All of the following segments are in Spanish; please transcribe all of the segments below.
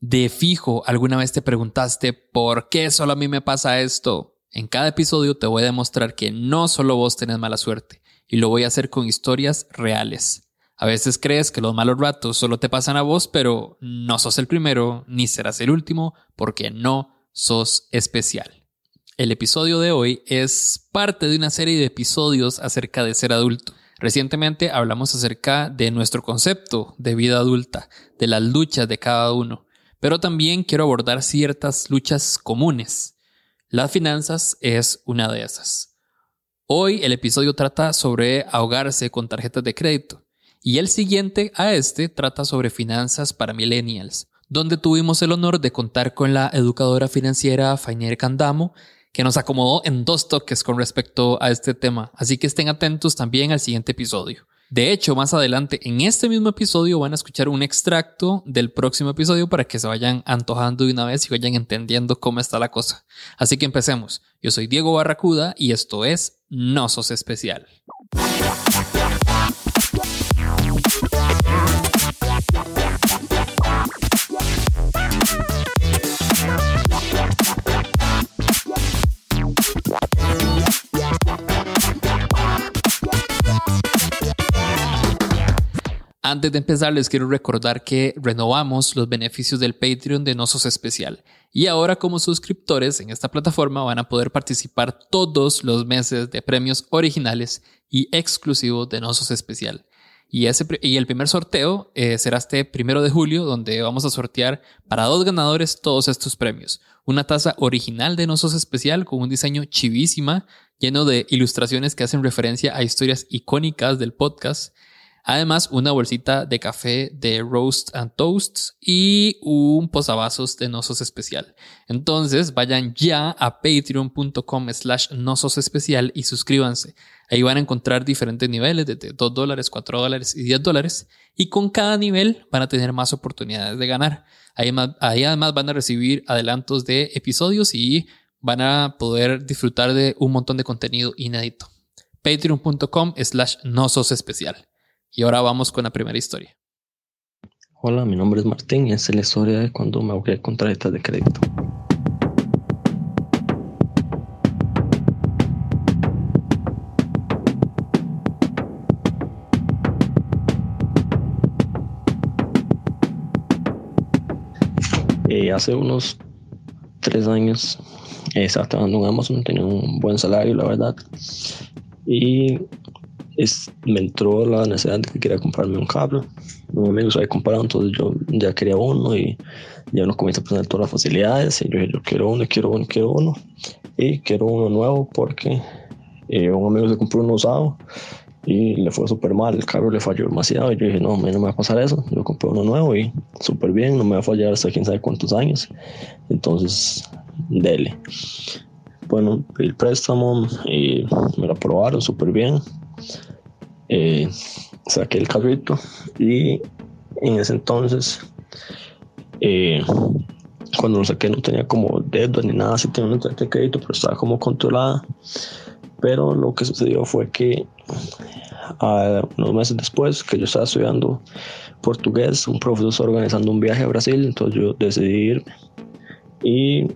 De fijo, alguna vez te preguntaste por qué solo a mí me pasa esto. En cada episodio te voy a demostrar que no solo vos tenés mala suerte, y lo voy a hacer con historias reales. A veces crees que los malos ratos solo te pasan a vos, pero no sos el primero ni serás el último porque no sos especial. El episodio de hoy es parte de una serie de episodios acerca de ser adulto. Recientemente hablamos acerca de nuestro concepto de vida adulta, de las luchas de cada uno, pero también quiero abordar ciertas luchas comunes. Las finanzas es una de esas. Hoy el episodio trata sobre ahogarse con tarjetas de crédito y el siguiente a este trata sobre finanzas para millennials, donde tuvimos el honor de contar con la educadora financiera Fainier Candamo, que nos acomodó en dos toques con respecto a este tema, así que estén atentos también al siguiente episodio. De hecho, más adelante en este mismo episodio van a escuchar un extracto del próximo episodio para que se vayan antojando de una vez y vayan entendiendo cómo está la cosa. Así que empecemos. Yo soy Diego Barracuda y esto es No Sos Especial. Antes de empezar, les quiero recordar que renovamos los beneficios del Patreon de Nosos Especial. Y ahora como suscriptores en esta plataforma van a poder participar todos los meses de premios originales y exclusivos de Nosos Especial. Y, el primer sorteo eh, será este primero de julio, donde vamos a sortear para dos ganadores todos estos premios. Una taza original de Nosos Especial con un diseño chivísima, lleno de ilustraciones que hacen referencia a historias icónicas del podcast Además, una bolsita de café de Roast and Toasts y un posavasos de Nosos Especial. Entonces, vayan ya a patreon.com slash Nosos Especial y suscríbanse. Ahí van a encontrar diferentes niveles, desde 2 dólares, 4 dólares y 10 dólares. Y con cada nivel van a tener más oportunidades de ganar. Ahí, además van a recibir adelantos de episodios y van a poder disfrutar de un montón de contenido inédito. Patreon.com slash Nosos Especial. Y ahora vamos con la primera historia. Hola, mi nombre es Martín y esta es la historia de cuando me ahogué con tarjetas de crédito. Eh, hace unos tres años estaba trabajando en Amazon, tenía un buen salario, la verdad. Y me entró la necesidad de que quería comprarme un cable. Un amigo se había comprado, entonces yo ya quería uno y ya uno comienza a poner todas las facilidades. Y yo dije, yo quiero uno, quiero uno, quiero uno. Y quiero uno nuevo porque eh, un amigo se compró uno usado y le fue súper mal, el carro le falló demasiado y yo dije, no, a mí no me va a pasar eso, yo compré uno nuevo y súper bien, no me va a fallar hasta quién sabe cuántos años, entonces, dele. Bueno, el préstamo y me lo aprobaron súper bien, eh, saqué el carrito y en ese entonces, eh, cuando lo saqué no tenía como dedos ni nada, sí tenía una tarjeta de crédito, pero estaba como controlada. Pero lo que sucedió fue que unos meses después, que yo estaba estudiando portugués, un profesor organizando un viaje a Brasil, entonces yo decidí ir y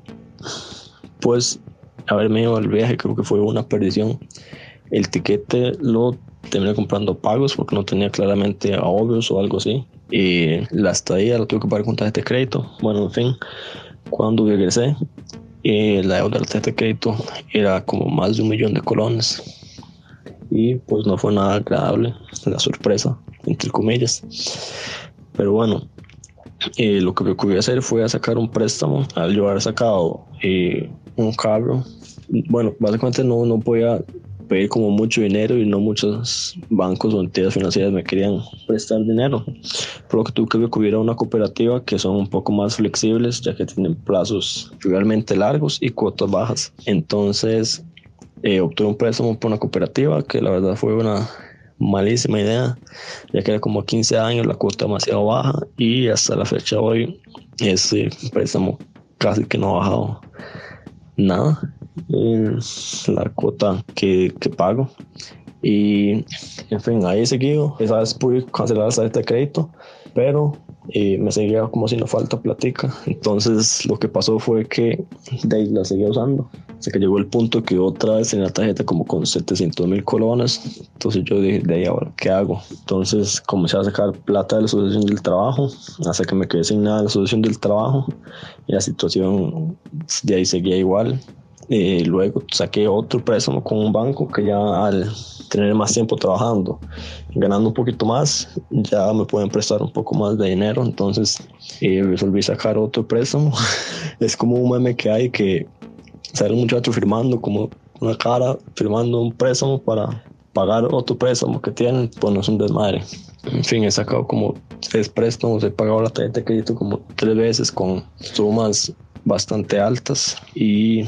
pues haberme ido al viaje creo que fue una perdición. El tiquete lo terminé comprando pagos porque no tenía claramente ahorros o algo así. Y la estadía lo tuve que pagar con tarjeta de crédito. Bueno, en fin, cuando regresé, eh, la deuda de la tarjeta de crédito era como más de un millón de colones. Y pues no fue nada agradable la sorpresa, entre comillas. Pero bueno, eh, lo que ocurrió hacer fue a sacar un préstamo. Al yo haber sacado eh, un carro, bueno, básicamente no, no podía pedir como mucho dinero y no muchos bancos o entidades financieras me querían prestar dinero. Por lo que tuve que recurrir a una cooperativa que son un poco más flexibles ya que tienen plazos realmente largos y cuotas bajas. Entonces eh, obtuve un préstamo por una cooperativa que la verdad fue una malísima idea ya que era como 15 años la cuota demasiado baja y hasta la fecha de hoy ese préstamo casi que no ha bajado nada la cuota que, que, pago. Y en fin, ahí seguido. Esa vez pude cancelar la de crédito, pero y me seguía como no falta platica. Entonces lo que pasó fue que de ahí la seguía usando. Hasta que llegó el punto que otra vez tenía la tarjeta como con 700 mil colones. Entonces yo dije, de ahí ahora, ¿qué hago? Entonces comencé a sacar plata de la asociación del trabajo, hasta que me quedé sin nada de la asociación del trabajo. Y la situación de ahí seguía igual. Y luego saqué otro préstamo con un banco que ya al tener más tiempo trabajando, ganando un poquito más, ya me pueden prestar un poco más de dinero. Entonces eh, resolví sacar otro préstamo. es como un meme que hay que sale un muchacho firmando como una cara, firmando un préstamo para pagar otro préstamo que tienen, pues no es un desmadre. En fin, he sacado como tres préstamos, he pagado la tarjeta de crédito como tres veces con sumas bastante altas y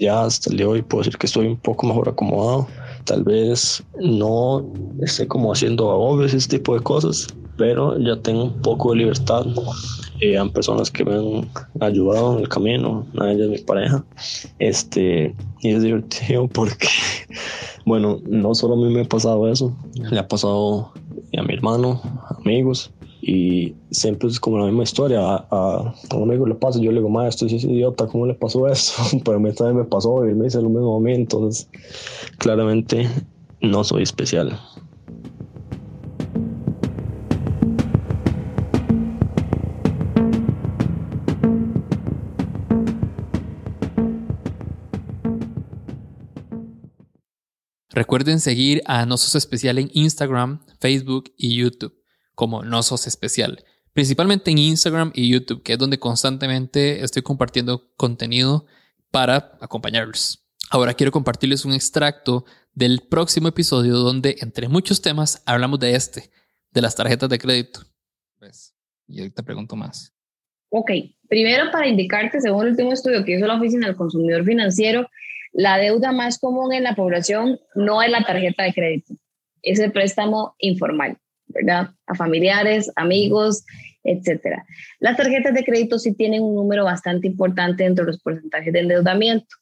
ya hasta el día de hoy puedo decir que estoy un poco mejor acomodado. Tal vez no esté como haciendo agobios, ese tipo de cosas, pero ya tengo un poco de libertad. Eh, personas que me han ayudado en el camino, una de ellas mi pareja. Este, y es divertido porque, bueno, no solo a mí me ha pasado eso, le ha pasado a mi hermano, amigos, y siempre es como la misma historia. A, un amigo le pasa, yo le digo, maestro, es idiota, ¿cómo le pasó eso? Pero a mí también me pasó y él me dice lo mismo a mí, entonces claramente no soy especial. Recuerden seguir a No Sos Especial en Instagram, Facebook y YouTube como No Sos Especial. Principalmente en Instagram y YouTube, que es donde constantemente estoy compartiendo contenido para acompañarlos. Ahora quiero compartirles un extracto del próximo episodio donde, entre muchos temas, hablamos de este, de las tarjetas de crédito. Pues, y ahorita pregunto más. Ok, primero para indicarte, según el último estudio que hizo la Oficina del Consumidor Financiero, la deuda más común en la población no es la tarjeta de crédito, es el préstamo informal. ¿Verdad? A familiares, amigos, etcétera. Las tarjetas de crédito sí tienen un número bastante importante dentro de los porcentajes de endeudamiento.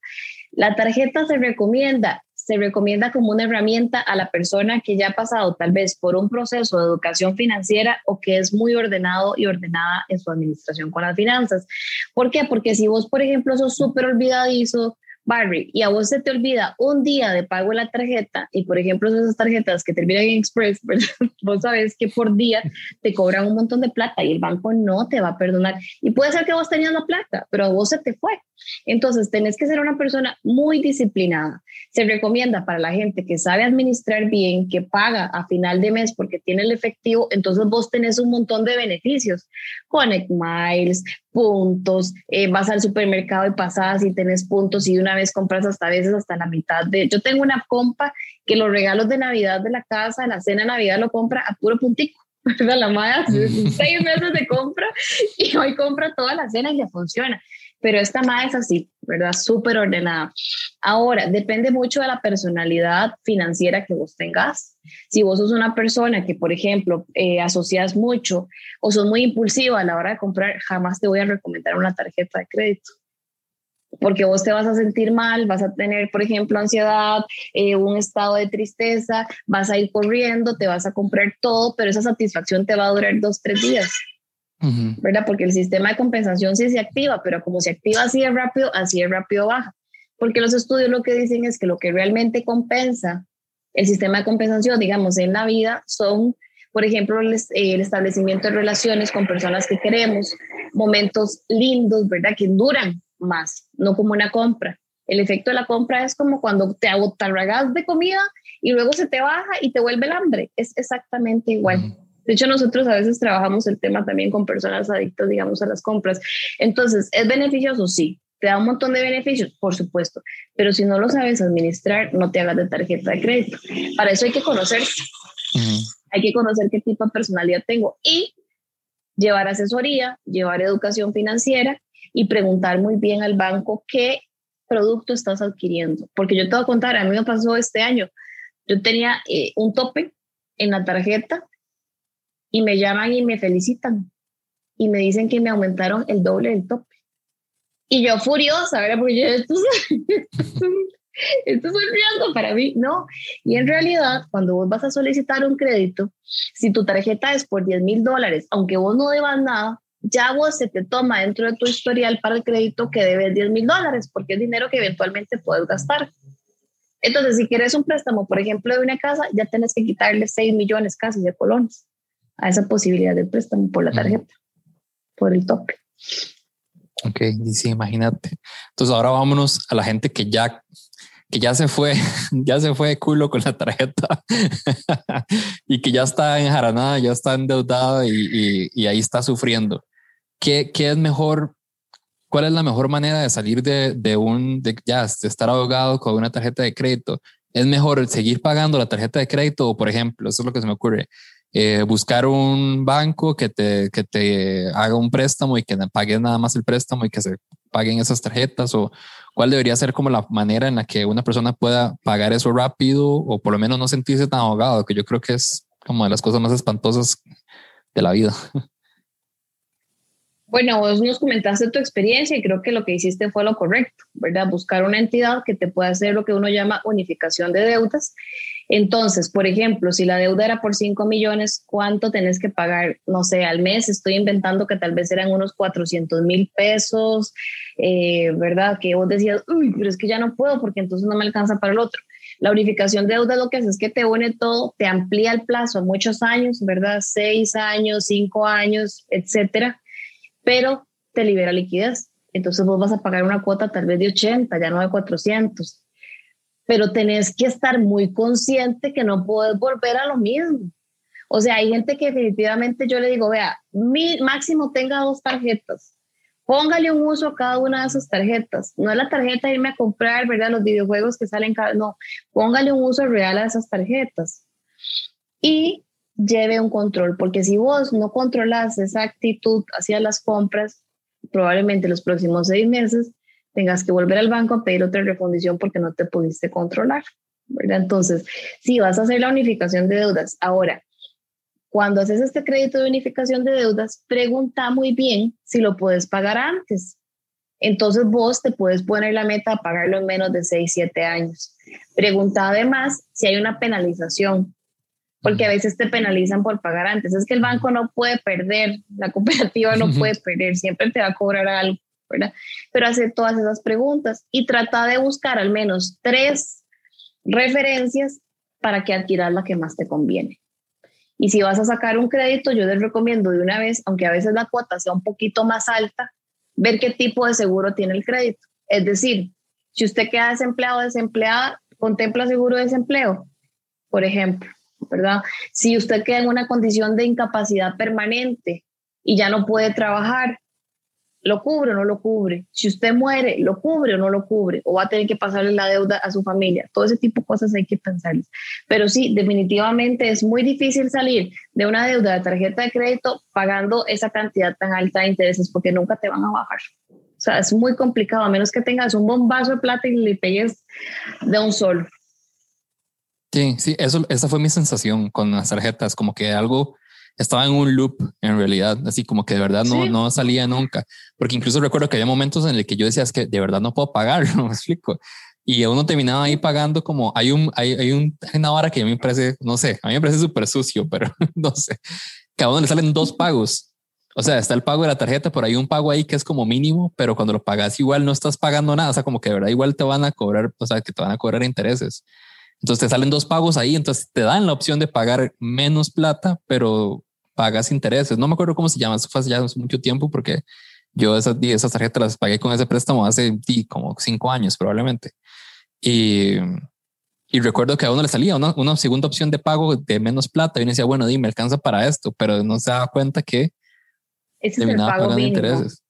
La tarjeta se recomienda, se recomienda como una herramienta a la persona que ya ha pasado tal vez por un proceso de educación financiera o que es muy ordenado y ordenada en su administración con las finanzas. ¿Por qué? Porque si vos, por ejemplo, sos súper olvidadizo, Barry, y a vos se te olvida un día de pago en la tarjeta, y por ejemplo esas tarjetas que terminan en Express, vos sabes que por día te cobran un montón de plata y el banco no te va a perdonar. Y puede ser que vos tenías la plata, pero a vos se te fue. Entonces tenés que ser una persona muy disciplinada. Se recomienda para la gente que sabe administrar bien, que paga a final de mes porque tiene el efectivo, entonces vos tenés un montón de beneficios. Connect Miles, puntos, eh, vas al supermercado y pasas y tenés puntos y una vez compras hasta veces hasta la mitad de... Yo tengo una compa que los regalos de Navidad de la casa, la cena de Navidad lo compra a puro puntico. ¿verdad? La madre hace seis meses de compra y hoy compra toda la cena y le funciona. Pero esta madre es así, ¿verdad? Súper ordenada. Ahora, depende mucho de la personalidad financiera que vos tengas. Si vos sos una persona que, por ejemplo, eh, asocias mucho o sos muy impulsiva a la hora de comprar, jamás te voy a recomendar una tarjeta de crédito porque vos te vas a sentir mal, vas a tener, por ejemplo, ansiedad, eh, un estado de tristeza, vas a ir corriendo, te vas a comprar todo, pero esa satisfacción te va a durar dos, tres días. ¿Verdad? Porque el sistema de compensación sí se activa, pero como se activa así de rápido, así de rápido baja. Porque los estudios lo que dicen es que lo que realmente compensa el sistema de compensación, digamos, en la vida son, por ejemplo, el, el establecimiento de relaciones con personas que queremos, momentos lindos, ¿verdad? Que duran más, no como una compra. El efecto de la compra es como cuando te agotarragas de comida y luego se te baja y te vuelve el hambre. Es exactamente igual. De hecho, nosotros a veces trabajamos el tema también con personas adictas, digamos, a las compras. Entonces, ¿es beneficioso? Sí. ¿Te da un montón de beneficios? Por supuesto. Pero si no lo sabes administrar, no te hagas de tarjeta de crédito. Para eso hay que conocerse. Hay que conocer qué tipo de personalidad tengo y llevar asesoría, llevar educación financiera y preguntar muy bien al banco qué producto estás adquiriendo. Porque yo te voy a contar, a mí me pasó este año. Yo tenía eh, un tope en la tarjeta y me llaman y me felicitan y me dicen que me aumentaron el doble del tope. Y yo furiosa, ¿verdad? Porque yo, esto esto es un riesgo para mí, no. Y en realidad, cuando vos vas a solicitar un crédito, si tu tarjeta es por 10 mil dólares, aunque vos no debas nada, ya vos se te toma dentro de tu historial para el crédito que debes 10 mil dólares, porque es dinero que eventualmente puedes gastar. Entonces, si quieres un préstamo, por ejemplo, de una casa, ya tienes que quitarle 6 millones casi de colones a esa posibilidad de préstamo por la tarjeta, por el tope. Ok, y sí, imagínate. Entonces ahora vámonos a la gente que ya que ya se fue, ya se fue de culo con la tarjeta y que ya está enjaranada, ya está endeudada y, y, ahí está sufriendo. ¿Qué, ¿Qué, es mejor? ¿Cuál es la mejor manera de salir de, de un, de ya de estar ahogado con una tarjeta de crédito? ¿Es mejor seguir pagando la tarjeta de crédito o, por ejemplo, eso es lo que se me ocurre, eh, buscar un banco que te, que te haga un préstamo y que pagues nada más el préstamo y que se paguen esas tarjetas o cuál debería ser como la manera en la que una persona pueda pagar eso rápido o por lo menos no sentirse tan ahogado, que yo creo que es como de las cosas más espantosas de la vida. Bueno, vos nos comentaste tu experiencia y creo que lo que hiciste fue lo correcto, ¿verdad? Buscar una entidad que te pueda hacer lo que uno llama unificación de deudas. Entonces, por ejemplo, si la deuda era por 5 millones, ¿cuánto tenés que pagar? No sé, al mes estoy inventando que tal vez eran unos 400 mil pesos, eh, ¿verdad? Que vos decías, uy, pero es que ya no puedo porque entonces no me alcanza para el otro. La unificación de deuda lo que hace es que te une todo, te amplía el plazo a muchos años, ¿verdad? Seis años, cinco años, etcétera pero te libera liquidez. Entonces vos vas a pagar una cuota tal vez de 80, ya no de 400. Pero tenés que estar muy consciente que no puedes volver a lo mismo. O sea, hay gente que definitivamente yo le digo, vea, mi máximo tenga dos tarjetas. Póngale un uso a cada una de esas tarjetas. No es la tarjeta irme a comprar, ¿verdad? Los videojuegos que salen cada... No, póngale un uso real a esas tarjetas. Y lleve un control, porque si vos no controlas esa actitud hacia las compras, probablemente los próximos seis meses tengas que volver al banco a pedir otra refundición porque no te pudiste controlar. Entonces, si vas a hacer la unificación de deudas, ahora, cuando haces este crédito de unificación de deudas, pregunta muy bien si lo puedes pagar antes. Entonces vos te puedes poner la meta a pagarlo en menos de 6, 7 años. Pregunta además si hay una penalización porque a veces te penalizan por pagar antes. Es que el banco no puede perder, la cooperativa no puede perder, siempre te va a cobrar algo, ¿verdad? Pero hace todas esas preguntas y trata de buscar al menos tres referencias para que adquieras la que más te conviene. Y si vas a sacar un crédito, yo les recomiendo de una vez, aunque a veces la cuota sea un poquito más alta, ver qué tipo de seguro tiene el crédito. Es decir, si usted queda desempleado o desempleada, contempla seguro de desempleo, por ejemplo. ¿Verdad? Si usted queda en una condición de incapacidad permanente y ya no puede trabajar, ¿lo cubre o no lo cubre? Si usted muere, ¿lo cubre o no lo cubre? ¿O va a tener que pasarle la deuda a su familia? Todo ese tipo de cosas hay que pensarles. Pero sí, definitivamente es muy difícil salir de una deuda de tarjeta de crédito pagando esa cantidad tan alta de intereses porque nunca te van a bajar. O sea, es muy complicado, a menos que tengas un bombazo de plata y le pegues de un solo. Sí, sí, eso, esa fue mi sensación con las tarjetas, como que algo estaba en un loop en realidad, así como que de verdad no, no salía nunca, porque incluso recuerdo que había momentos en el que yo decía es que de verdad no puedo pagar, no me explico. Y uno terminaba ahí pagando como hay un, hay, hay, un, una hora que a mí me parece, no sé, a mí me parece súper sucio, pero no sé, cada uno le salen dos pagos. O sea, está el pago de la tarjeta, por ahí un pago ahí que es como mínimo, pero cuando lo pagas igual no estás pagando nada. O sea, como que de verdad igual te van a cobrar, o sea, que te van a cobrar intereses. Entonces te salen dos pagos ahí, entonces te dan la opción de pagar menos plata, pero pagas intereses. No me acuerdo cómo se llama, eso fue ya hace mucho tiempo porque yo esas, esas tarjetas las pagué con ese préstamo hace como cinco años probablemente. Y, y recuerdo que a uno le salía una, una, segunda opción de pago de menos plata y uno decía, bueno, di, me alcanza para esto, pero no se daba cuenta que Ese terminaba es el pago pagando mínimo. intereses.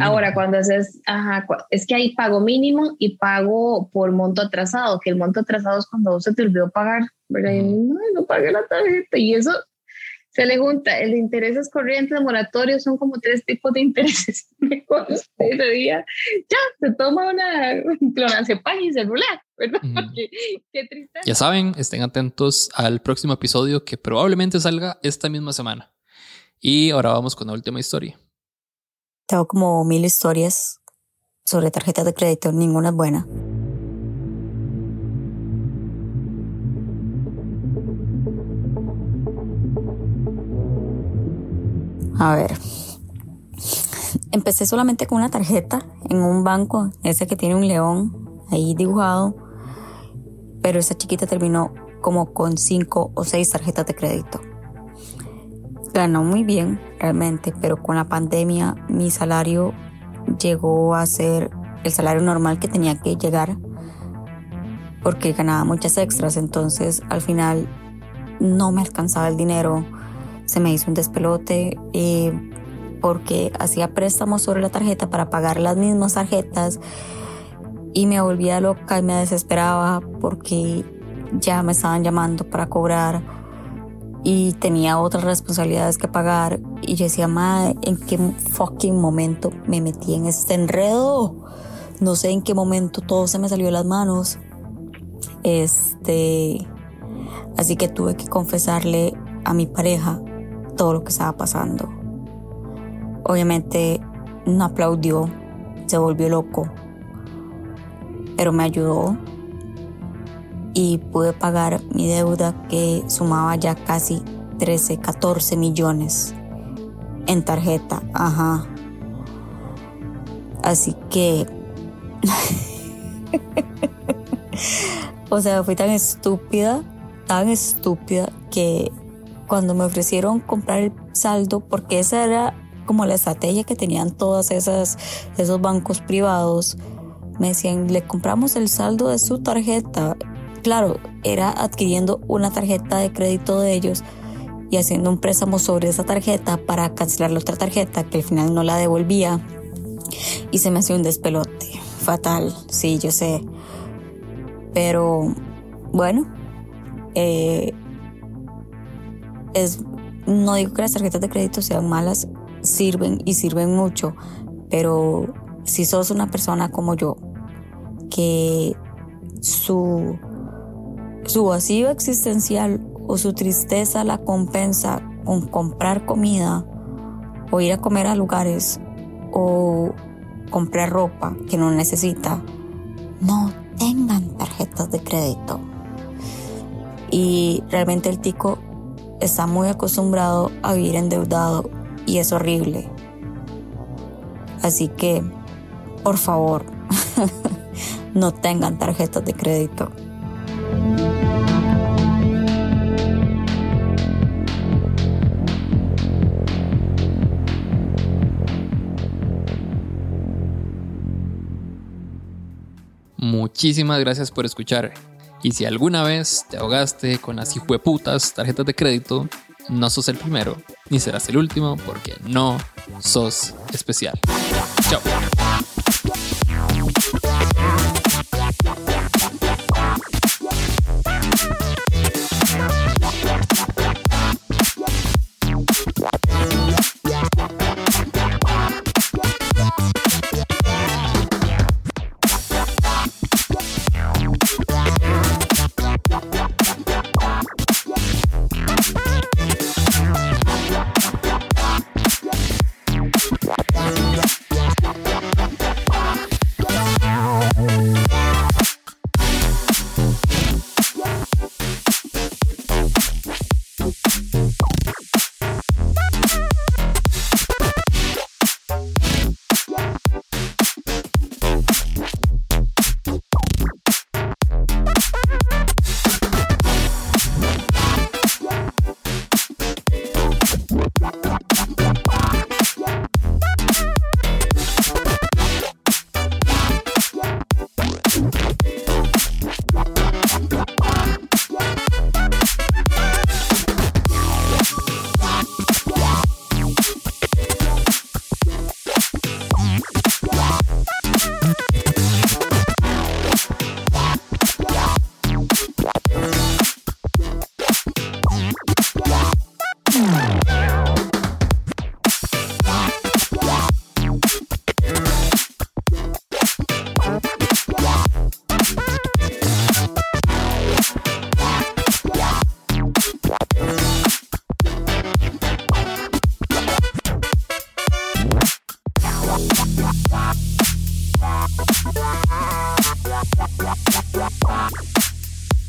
Ahora, cuando haces, ajá, es que hay pago mínimo y pago por monto atrasado, que el monto atrasado es cuando se te olvidó pagar, ¿verdad? no, no pagué la tarjeta y eso se le junta. El de intereses corrientes, moratorios, son como tres tipos de intereses. Ese día, ya, se toma una clonazepam y rulea, ¿verdad? qué triste. Ya saben, estén atentos al próximo episodio que probablemente salga esta misma semana. Y ahora vamos con la última historia. Como mil historias sobre tarjetas de crédito, ninguna es buena. A ver. Empecé solamente con una tarjeta en un banco, esa que tiene un león ahí dibujado, pero esa chiquita terminó como con cinco o seis tarjetas de crédito. Ganó muy bien realmente, pero con la pandemia mi salario llegó a ser el salario normal que tenía que llegar porque ganaba muchas extras, entonces al final no me alcanzaba el dinero, se me hizo un despelote eh, porque hacía préstamos sobre la tarjeta para pagar las mismas tarjetas y me volvía loca y me desesperaba porque ya me estaban llamando para cobrar y tenía otras responsabilidades que pagar y yo decía, madre, ¿en qué fucking momento me metí en este enredo? No sé en qué momento todo se me salió de las manos. Este, así que tuve que confesarle a mi pareja todo lo que estaba pasando. Obviamente no aplaudió, se volvió loco, pero me ayudó y pude pagar mi deuda que sumaba ya casi 13, 14 millones en tarjeta. Ajá. Así que o sea, fui tan estúpida, tan estúpida que cuando me ofrecieron comprar el saldo, porque esa era como la estrategia que tenían todas esas esos bancos privados, me decían, "Le compramos el saldo de su tarjeta." Claro, era adquiriendo una tarjeta de crédito de ellos y haciendo un préstamo sobre esa tarjeta para cancelar la otra tarjeta que al final no la devolvía y se me hacía un despelote fatal, sí, yo sé. Pero bueno, eh, es, no digo que las tarjetas de crédito sean malas, sirven y sirven mucho, pero si sos una persona como yo, que su, su vacío existencial o su tristeza la compensa con comprar comida o ir a comer a lugares o comprar ropa que no necesita, no tengan tarjetas de crédito. Y realmente el tico está muy acostumbrado a vivir endeudado y es horrible. Así que, por favor, no tengan tarjetas de crédito. Muchísimas gracias por escuchar. Y si alguna vez te ahogaste con las hijueputas tarjetas de crédito, no sos el primero, ni serás el último, porque no sos especial. Chao.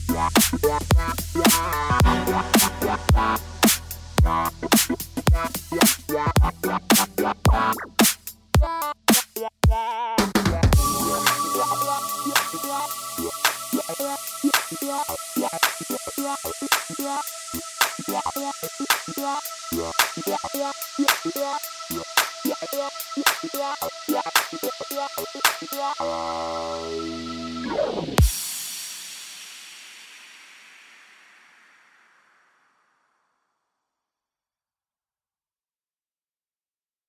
Yeah.